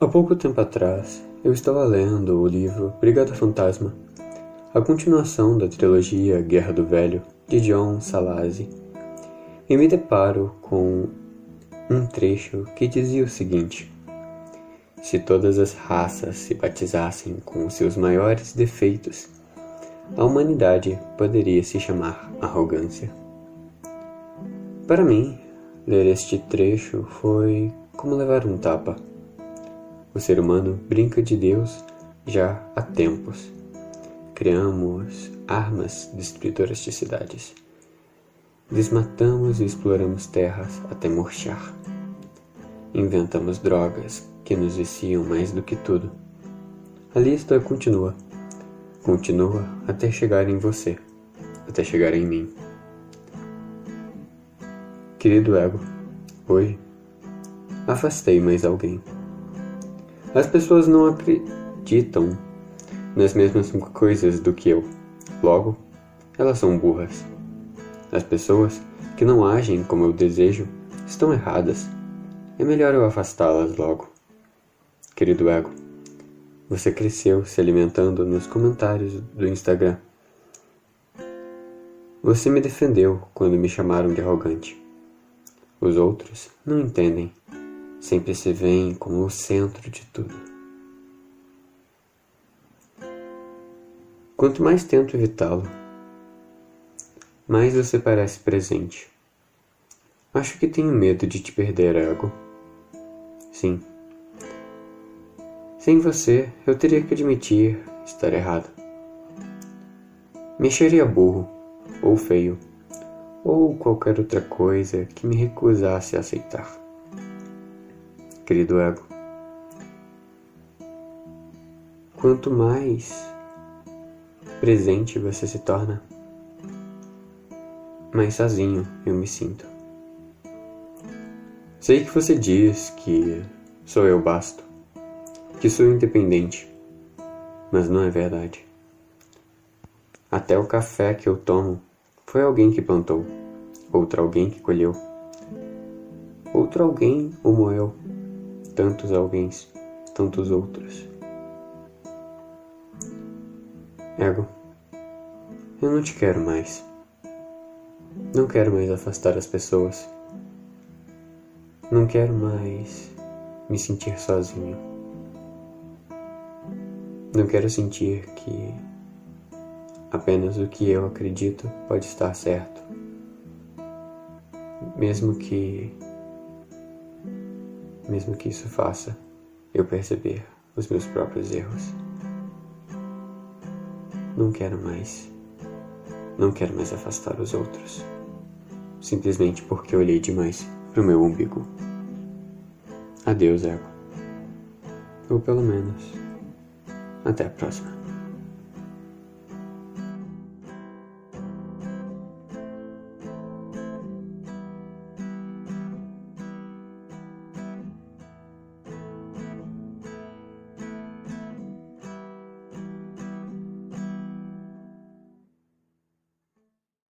Há pouco tempo atrás, eu estava lendo o livro Brigada Fantasma, a continuação da trilogia Guerra do Velho, de John Salazzi, e me deparo com um trecho que dizia o seguinte: Se todas as raças se batizassem com seus maiores defeitos, a humanidade poderia se chamar arrogância. Para mim, ler este trecho foi como levar um tapa o ser humano brinca de Deus já há tempos. Criamos armas destruidoras de cidades. Desmatamos e exploramos terras até murchar. Inventamos drogas que nos viciam mais do que tudo. A lista continua. Continua até chegar em você, até chegar em mim. Querido ego, hoje afastei mais alguém. As pessoas não acreditam nas mesmas coisas do que eu. Logo, elas são burras. As pessoas que não agem como eu desejo estão erradas. É melhor eu afastá-las logo. Querido ego, você cresceu se alimentando nos comentários do Instagram. Você me defendeu quando me chamaram de arrogante. Os outros não entendem sempre se veem como o centro de tudo. Quanto mais tento evitá-lo, mais você parece presente. Acho que tenho medo de te perder, ego. Sim. Sem você, eu teria que admitir estar errado. Me acharia burro, ou feio, ou qualquer outra coisa que me recusasse a aceitar querido ego. Quanto mais presente você se torna, mais sozinho eu me sinto. Sei que você diz que sou eu basto, que sou independente, mas não é verdade. Até o café que eu tomo foi alguém que plantou, outro alguém que colheu, outro alguém o moeu tantos alguém, tantos outros. Ego, eu não te quero mais. Não quero mais afastar as pessoas. Não quero mais me sentir sozinho. Não quero sentir que apenas o que eu acredito pode estar certo. Mesmo que mesmo que isso faça eu perceber os meus próprios erros. Não quero mais. Não quero mais afastar os outros. Simplesmente porque olhei demais pro meu umbigo. Adeus, ego. Ou pelo menos, até a próxima.